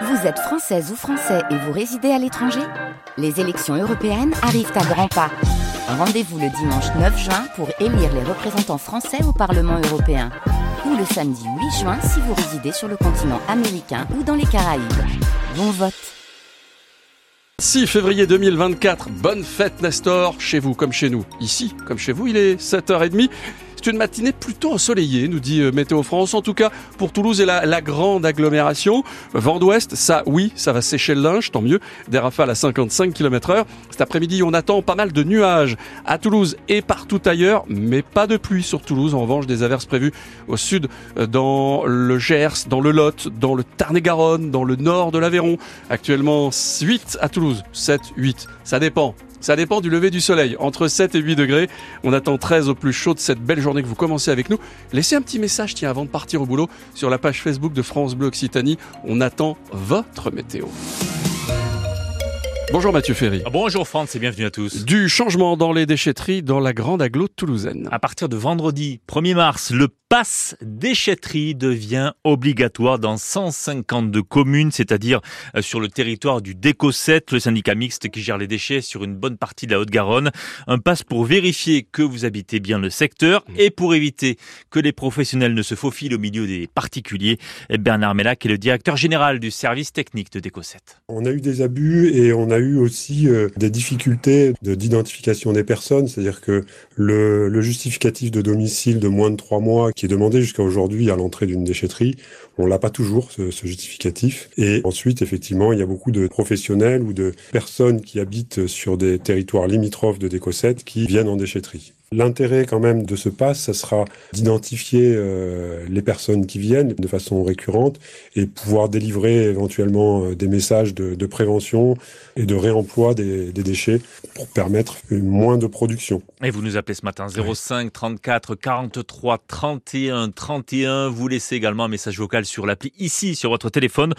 Vous êtes française ou français et vous résidez à l'étranger Les élections européennes arrivent à grands pas. Rendez-vous le dimanche 9 juin pour élire les représentants français au Parlement européen. Ou le samedi 8 juin si vous résidez sur le continent américain ou dans les Caraïbes. Bon vote 6 février 2024, bonne fête Nestor, chez vous comme chez nous. Ici, comme chez vous, il est 7h30. C'est une matinée plutôt ensoleillée, nous dit euh, Météo France. En tout cas, pour Toulouse et la, grande agglomération. Vent d'ouest, ça, oui, ça va sécher le linge, tant mieux. Des rafales à 55 km heure. Cet après-midi, on attend pas mal de nuages à Toulouse et partout ailleurs, mais pas de pluie sur Toulouse. En revanche, des averses prévues au sud, euh, dans le Gers, dans le Lot, dans le Tarn-et-Garonne, dans le nord de l'Aveyron. Actuellement, 8 à Toulouse, 7, 8. Ça dépend. Ça dépend du lever du soleil. Entre 7 et 8 degrés. On attend 13 au plus chaud de cette belle journée que vous commencez avec nous. Laissez un petit message, tiens, avant de partir au boulot, sur la page Facebook de France Bleu Occitanie. On attend votre météo. Bonjour Mathieu Ferry. Ah, bonjour France et bienvenue à tous. Du changement dans les déchetteries dans la grande aglo toulousaine. À partir de vendredi 1er mars, le passe déchetterie devient obligatoire dans 152 communes, c'est-à-dire euh, sur le territoire du DECO7, le syndicat mixte qui gère les déchets sur une bonne partie de la Haute-Garonne. Un passe pour vérifier que vous habitez bien le secteur et pour éviter que les professionnels ne se faufilent au milieu des particuliers. Bernard Mellac est le directeur général du service technique de DECO7. On a eu des abus et on a eu aussi euh, des difficultés d'identification des personnes, c'est-à-dire que le, le justificatif de domicile de moins de trois mois qui est demandé jusqu'à aujourd'hui à l'entrée d'une déchetterie. On l'a pas toujours, ce, justificatif. Et ensuite, effectivement, il y a beaucoup de professionnels ou de personnes qui habitent sur des territoires limitrophes de Décosset qui viennent en déchetterie. L'intérêt quand même de ce pass, ça sera d'identifier euh, les personnes qui viennent de façon récurrente et pouvoir délivrer éventuellement euh, des messages de, de, prévention et de réemploi des, des, déchets pour permettre moins de production. Et vous nous appelez ce matin 05 34 43 31 31. Vous laissez également un message vocal sur l'appli ici sur votre téléphone.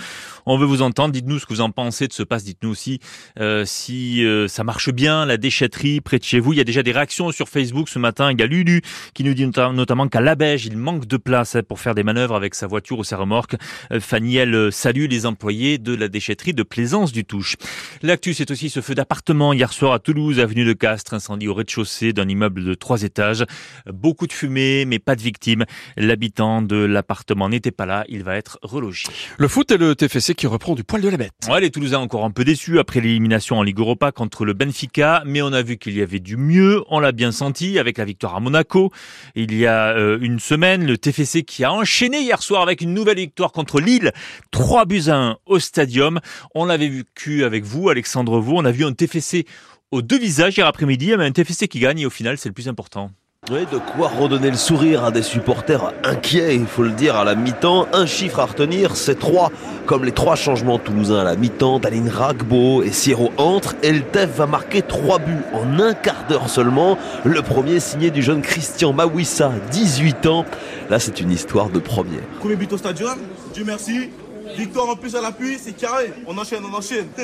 On veut vous entendre. Dites-nous ce que vous en pensez de ce pass. Dites-nous aussi euh, si euh, ça marche bien la déchetterie près de chez vous. Il y a déjà des réactions sur Facebook ce matin. Il y a Lulu qui nous dit notamment qu'à la Beige, il manque de place pour faire des manœuvres avec sa voiture ou sa remorque. Euh, Fanny, elle euh, salue les employés de la déchetterie de Plaisance du Touche. L'actu, c'est aussi ce feu d'appartement hier soir à Toulouse, avenue de Castres, incendie au rez-de-chaussée d'un immeuble de trois étages. Beaucoup de fumée, mais pas de victimes. L'habitant de l'appartement n'était pas là. Il va être relogé. Le foot et le TFC qui reprend du poil de la bête. Ouais, les Toulousains encore un peu déçus après l'élimination en Ligue Europa contre le Benfica, mais on a vu qu'il y avait du mieux. On l'a bien senti avec la victoire à Monaco. Il y a euh, une semaine, le TFC qui a enchaîné hier soir avec une nouvelle victoire contre Lille, 3 buts à 1 au stadium. On l'avait vu avec vous, Alexandre Vaux. On a vu un TFC aux deux visages hier après-midi, mais un TFC qui gagne et au final, c'est le plus important. De quoi redonner le sourire à des supporters inquiets, il faut le dire, à la mi-temps. Un chiffre à retenir, c'est trois. Comme les trois changements toulousains à la mi-temps, Daline Ragbo et Siro entrent, Eltef va marquer trois buts en un quart d'heure seulement. Le premier signé du jeune Christian Mawissa, 18 ans. Là, c'est une histoire de première. Premier but au stadium, Dieu merci. Victoire en plus à l'appui, c'est carré. On enchaîne, on enchaîne.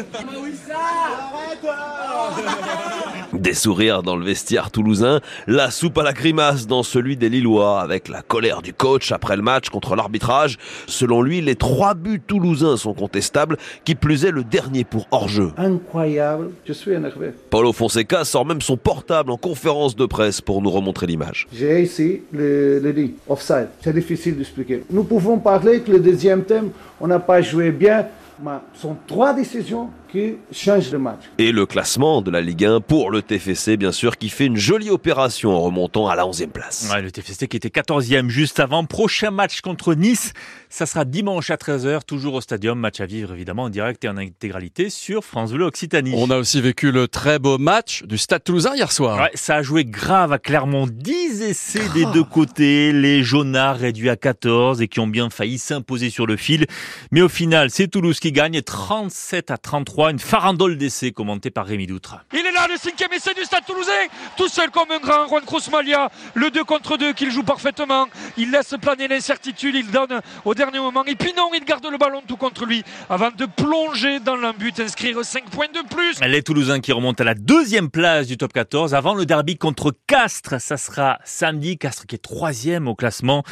Des sourires dans le vestiaire toulousain, la soupe à la grimace dans celui des Lillois, avec la colère du coach après le match contre l'arbitrage. Selon lui, les trois buts toulousains sont contestables, qui plus est le dernier pour hors-jeu. Incroyable, je suis énervé. Paulo Fonseca sort même son portable en conférence de presse pour nous remontrer l'image. J'ai ici le, le offside. C'est difficile d'expliquer. Nous pouvons parler que le deuxième thème, on n'a pas joué bien, mais sont trois décisions qui change le match. Et le classement de la Ligue 1 pour le TFC, bien sûr, qui fait une jolie opération en remontant à la 11e place. Ouais, le TFC qui était 14e juste avant. Prochain match contre Nice, ça sera dimanche à 13h, toujours au stadium. Match à vivre évidemment en direct et en intégralité sur France Bleu Occitanie. On a aussi vécu le très beau match du Stade Toulousain hier soir. Ouais, ça a joué grave à Clermont. 10 essais des deux côtés. Les Jaunards réduits à 14 et qui ont bien failli s'imposer sur le fil. Mais au final, c'est Toulouse qui gagne 37 à 33 une farandole d'essai commentée par Rémi Doutre. Il est là, le cinquième essai du Stade Toulousain, tout seul comme un grand Juan Cruz-Malia, le 2 contre 2 qu'il joue parfaitement. Il laisse planer l'incertitude, il donne au dernier moment. Et puis non, il garde le ballon tout contre lui avant de plonger dans l'embut, inscrire 5 points de plus. Les Toulousains qui remontent à la deuxième place du top 14 avant le derby contre Castres. Ça sera samedi. Castres qui est troisième au classement.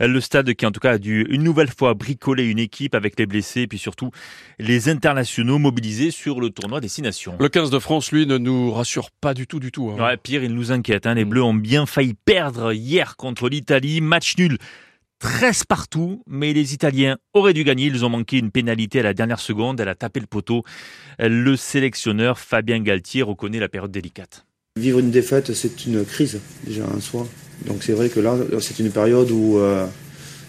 Le stade qui en tout cas a dû une nouvelle fois bricoler une équipe avec les blessés et puis surtout les internationaux mobilisés sur le tournoi Destination. Le 15 de France, lui, ne nous rassure pas du tout, du tout. hein. Ouais, pire, il nous inquiète. hein. Les Bleus ont bien failli perdre hier contre l'Italie. Match nul 13 partout, mais les Italiens auraient dû gagner. Ils ont manqué une pénalité à la dernière seconde. Elle a tapé le poteau. Le sélectionneur Fabien Galtier reconnaît la période délicate. Vivre une défaite, c'est une crise déjà en soi. Donc c'est vrai que là, c'est une période où, euh,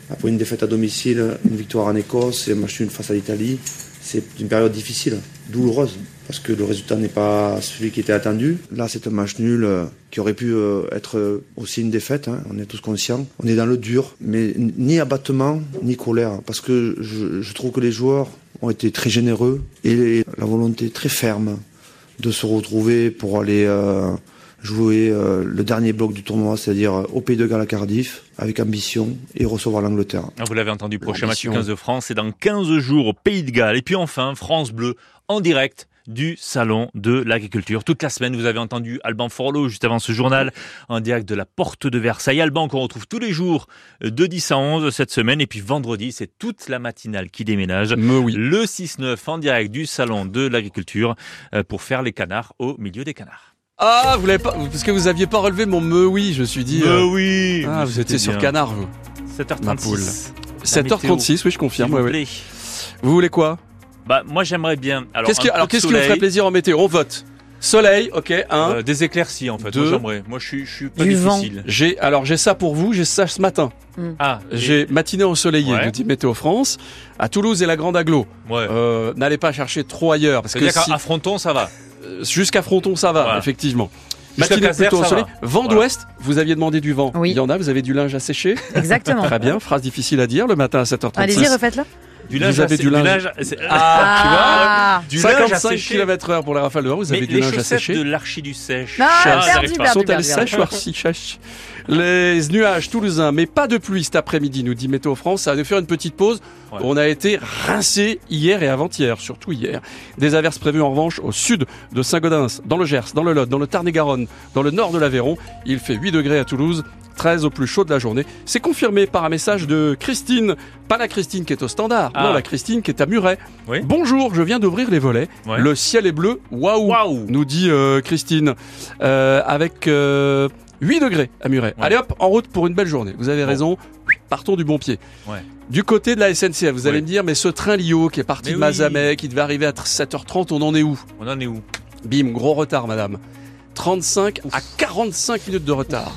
après une défaite à domicile, une victoire en Écosse et un match nul face à l'Italie, c'est une période difficile, douloureuse, parce que le résultat n'est pas celui qui était attendu. Là, c'est un match nul euh, qui aurait pu euh, être euh, aussi une défaite, hein, on est tous conscients. On est dans le dur, mais ni abattement, ni colère, parce que je, trouve que les joueurs ont été très généreux et la volonté très ferme de se retrouver pour aller jouer euh, le dernier bloc du tournoi, c'est-à-dire euh, au Pays de Galles à Cardiff, avec ambition et recevoir l'Angleterre. Ah, Vous l'avez entendu, prochain match du L'ambition. 15 de France, c'est dans 15 jours au Pays de Galles. Et puis enfin, France Bleu en direct du Salon de l'Agriculture. Toute la semaine, vous avez entendu Alban Forlot juste avant ce journal en direct de la Porte de Versailles. Alban qu'on retrouve tous les jours de 10 à 11 cette semaine. Et puis vendredi, c'est toute la matinale qui déménage. Mais oui. Le 6-9 en direct du Salon de l'Agriculture euh, pour faire les canards au milieu des canards. Ah, vous l'avez pas, parce que vous aviez pas relevé mon me oui, je me suis dit. Mais euh, oui Ah, vous étiez sur Canard, vous. 7h36. 7h36, oui, je confirme. Vous ouais, ouais. plaît. Vous voulez quoi? Bah, moi, j'aimerais bien. Alors, Qu'est-ce qui, alors de qu'est-ce qui vous ferait soleil. plaisir en météo? On vote. Soleil, ok, un. Euh, des éclaircies en fait. Deux. Moi j'aimerais. Moi je suis, je suis pas Du vent. difficile. J'ai alors j'ai ça pour vous, j'ai ça ce matin. Ah, J'ai matinée ensoleillée, Ouais. nous dit Météo France, à Toulouse et la Grande Aglo. Ouais. Euh, N'allez pas chercher trop ailleurs parce que C'est-à-dire si- qu'à Fronton ça va. Euh, jusqu'à Fronton ça va, Voilà. effectivement. Matinée plutôt ensoleillée. Vent Voilà. d'ouest, vous aviez demandé du vent. Oui. Il y en a, vous avez du linge à sécher. Exactement. Très bien, phrase difficile à dire le matin à 7h36. Allez-y, refaites-le. Du Vous avez à- du linge. Ah, tu vois, du linge à 55 sécher. km heure pour les rafales de vent, vous Mais avez du linge à sécher. de. Ah, Ah, perdu, j'arrive pas. perdu. Sont-elles sèches ou archi-sèches Les nuages toulousains, mais pas de pluie cet après-midi, nous dit Météo France. Ça va nous faire une petite pause. Ouais. On a été rincé hier et avant-hier, surtout hier. Des averses prévues en revanche au sud de Saint-Gaudens, dans le Gers, dans le Lot, dans le Tarn-et-Garonne, dans le nord de l'Aveyron. Il fait 8 degrés à Toulouse. 13 au plus chaud de la journée. C'est confirmé par un message de Christine. Pas la Christine qui est au standard. Ah. Non, la Christine qui est à Muret. Oui. Bonjour, je viens d'ouvrir les volets. Ouais. Le ciel est bleu. Waouh nous dit euh, Christine, euh, avec euh, 8 degrés à Muret. Ouais. Allez hop, en route pour une belle journée. Vous avez Bon. raison, partons du bon pied. Ouais. Du côté de la SNCF, vous allez me dire, mais ce train Lio qui est parti Mais de oui. Mazamet, qui devait arriver à 7h30, on en est où? On en est où? Bim, gros retard, madame. 35 à 45 minutes de retard.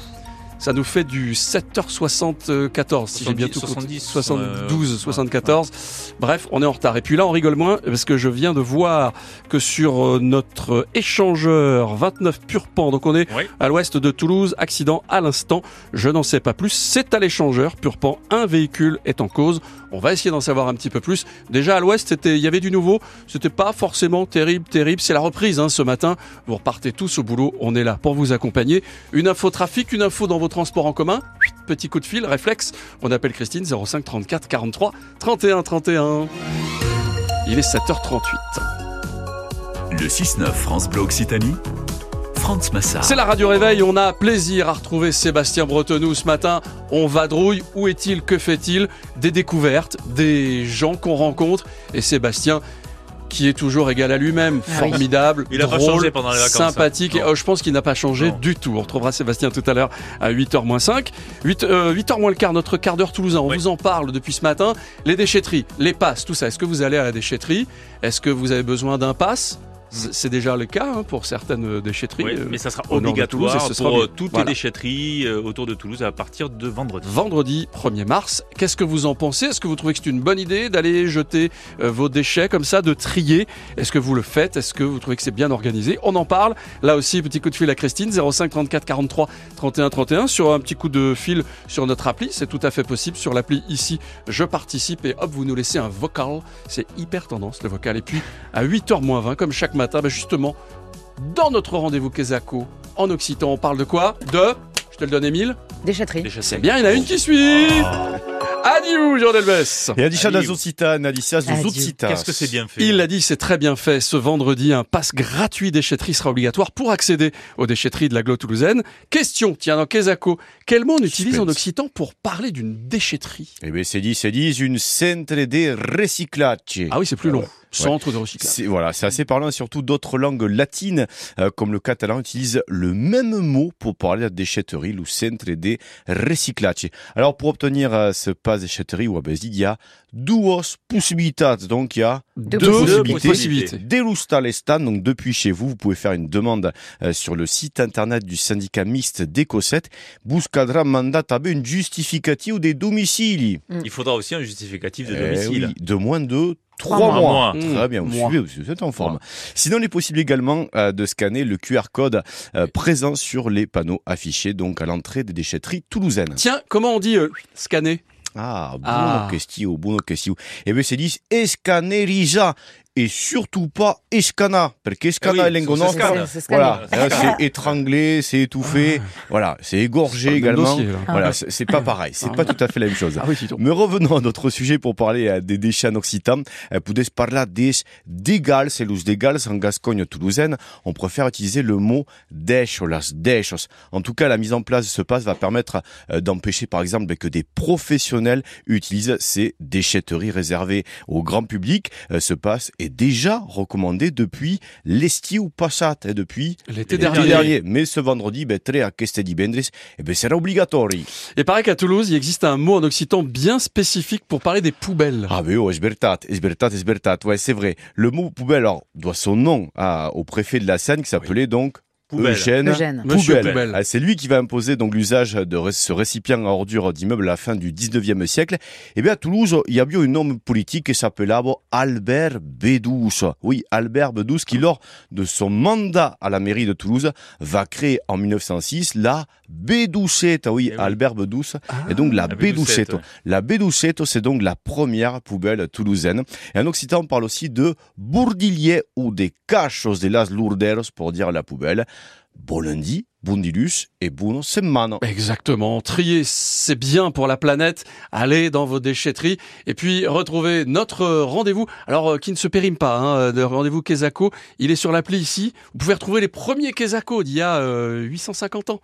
Ça nous fait du 7h74, si j'ai bien tout 70, compté. 72, euh, 74. Bref, on est en retard. Et puis là, on rigole moins parce que je viens de voir que sur euh, notre échangeur 29 Purpan, donc on est Oui. à l'ouest de Toulouse, accident à l'instant. Je n'en sais pas plus. C'est à l'échangeur Purpan. Un véhicule est en cause. On va essayer d'en savoir un petit peu plus. Déjà à l'ouest, c'était, il y avait du nouveau. C'était pas forcément terrible, terrible. C'est la reprise hein, ce matin. Vous repartez tous au boulot. On est là pour vous accompagner. Une info trafic, une info dans vos transports en commun. Petit coup de fil, réflexe. On appelle Christine 05 34 43 31 31. Il est 7h38. Le 6-9 France Bleu Occitanie. C'est la radio réveil, on a plaisir à retrouver Sébastien Bretonneau ce matin. On vadrouille, où est-il, que fait-il? Des découvertes, des gens qu'on rencontre. Et Sébastien, qui est toujours égal à lui-même, Ah oui. formidable, Il a pas drôle, changé pendant les vacances, sympathique. hein. Et, Non. oh, je pense qu'il n'a pas changé Non. du tout. On retrouvera Sébastien tout à l'heure à 8h moins 5. 8, euh, 8h moins le quart, notre quart d'heure toulousain. On Oui. vous en parle depuis ce matin. Les déchetteries, les passes, tout ça. Est-ce que vous allez à la déchetterie? Est-ce que vous avez besoin d'un pass C'est déjà le cas hein, pour certaines déchetteries. Oui, euh, mais ça sera Toulouse, obligatoire ce sera pour mieux. euh, toutes Voilà. les déchetteries euh, autour de Toulouse à partir de vendredi. vendredi 1er mars. Qu'est-ce que vous en pensez? Est-ce que vous trouvez que c'est une bonne idée d'aller jeter euh, vos déchets comme ça, de trier? Est-ce que vous le faites? Est-ce que vous trouvez que c'est bien organisé? On en parle. Là aussi, petit coup de fil à Christine, 05 34 43 31 31. Sur un petit coup de fil sur notre appli, c'est tout à fait possible. Sur l'appli ici, je participe et hop, vous nous laissez un vocal. C'est hyper tendance le vocal. Et puis à 8h moins 20, comme chaque matin, ben justement, dans notre rendez-vous Kesako en Occitan, on parle de quoi? De, je te le donne Émile, Déchetterie. Déchetteries. c'est bien, il y en a une qui suit Adieu, Jean Delbès. Et Adisha Dazotsitan, Alicia Zozotsitan. Qu'est-ce que c'est bien fait Il l'a dit, c'est très bien fait. Ce vendredi, un pass gratuit déchetterie sera obligatoire pour accéder aux déchetteries de l'agglo toulousaine. Question, tiens, dans Quesaco, quel mot on utilise en occitan pour parler d'une déchetterie? Eh bien, c'est dit, c'est dit, une centre de recyclage. Ah oui, c'est plus long. Centre de recyclage. C'est, voilà, c'est assez parlant, surtout d'autres langues latines, euh, comme le catalan, utilisent le même mot pour parler de déchetterie, le centre de recyclage. Alors, pour obtenir euh, ce pass déchetterie, ouais, ben, il y a duos possibilitats. Donc, il y a Deux deux, possibilités. possibilités. Delusta l'estan, donc depuis chez vous, vous pouvez faire une demande euh, sur le site internet du syndicat mixte d'Ecosette. Buscadra mandat tabe un justificatif des domiciles. Il faudra aussi un justificatif de Eh domicile. oui, de moins de Trois 3 mois. mois. Mmh. Très bien, vous suivez, vous êtes en forme. Sinon, il est possible également euh, de scanner le QR code euh, présent sur les panneaux affichés donc à l'entrée des déchetteries toulousaines. Tiens, comment on dit euh, scanner? Ah, bon Ah. question, bon question. Eh bien, c'est dit escanerija et surtout pas escana, parce qu'escana Ah est oui, lingo ça, c'est. Voilà, Là, c'est étranglé, c'est étouffé, voilà, c'est égorgé également. dossier, là. Voilà, c'est c'est pas pareil, c'est pas tout à fait la même chose. Ah oui. Mais revenons à notre sujet pour parler euh, des déchets en occitan. Euh, parler des dégals, c'est los dégals en Gascogne toulousaine. On préfère utiliser le mot déchos, las déchos. En tout cas, la mise en place de ce pass va permettre euh, d'empêcher, par exemple, que des professionnels utilisent ces déchetteries réservées au grand public. Ce pass est déjà recommandé depuis l'estiu passat, et depuis L'été dernier. Mais ce vendredi, ben, très à Queste divendres, eh ben, sera obligatoire. Et pareil qu'à Toulouse, il existe un mot en occitan bien spécifique pour parler des poubelles. Ah ben oh, esbertat, esbertat, esbertat. Ouais, c'est vrai. Le mot poubelle, alors, doit son nom à- au préfet de la Seine qui s'appelait donc Poubelle. Eugène, Poubelle. Poubelle. Ah, C'est lui qui va imposer donc l'usage de ce récipient à ordures d'immeuble à la fin du 19e siècle. Et bien à Toulouse, il y a bien un homme politique qui s'appelait Albert Bédouce. Oui, Albert Bédouce qui lors de son mandat à la mairie de Toulouse va créer en 1906 la Bédoucette. Oui, Eh oui. Albert Bédouce. et donc la, la ouais. La Bédoucette, c'est donc la première poubelle toulousaine. Et en occitan, on parle aussi de bourdillier ou des cachos de las lourderos pour dire la poubelle. Bon lundi, bon dilus et bon semaine. Exactement. Trier, c'est bien pour la planète. Allez dans vos déchetteries et puis retrouvez notre euh, rendez-vous. Alors, euh, qui ne se périme pas, hein, de rendez-vous Kesako. Il est sur l'appli ici. Vous pouvez retrouver les premiers Kesako d'il y a euh, 850 ans.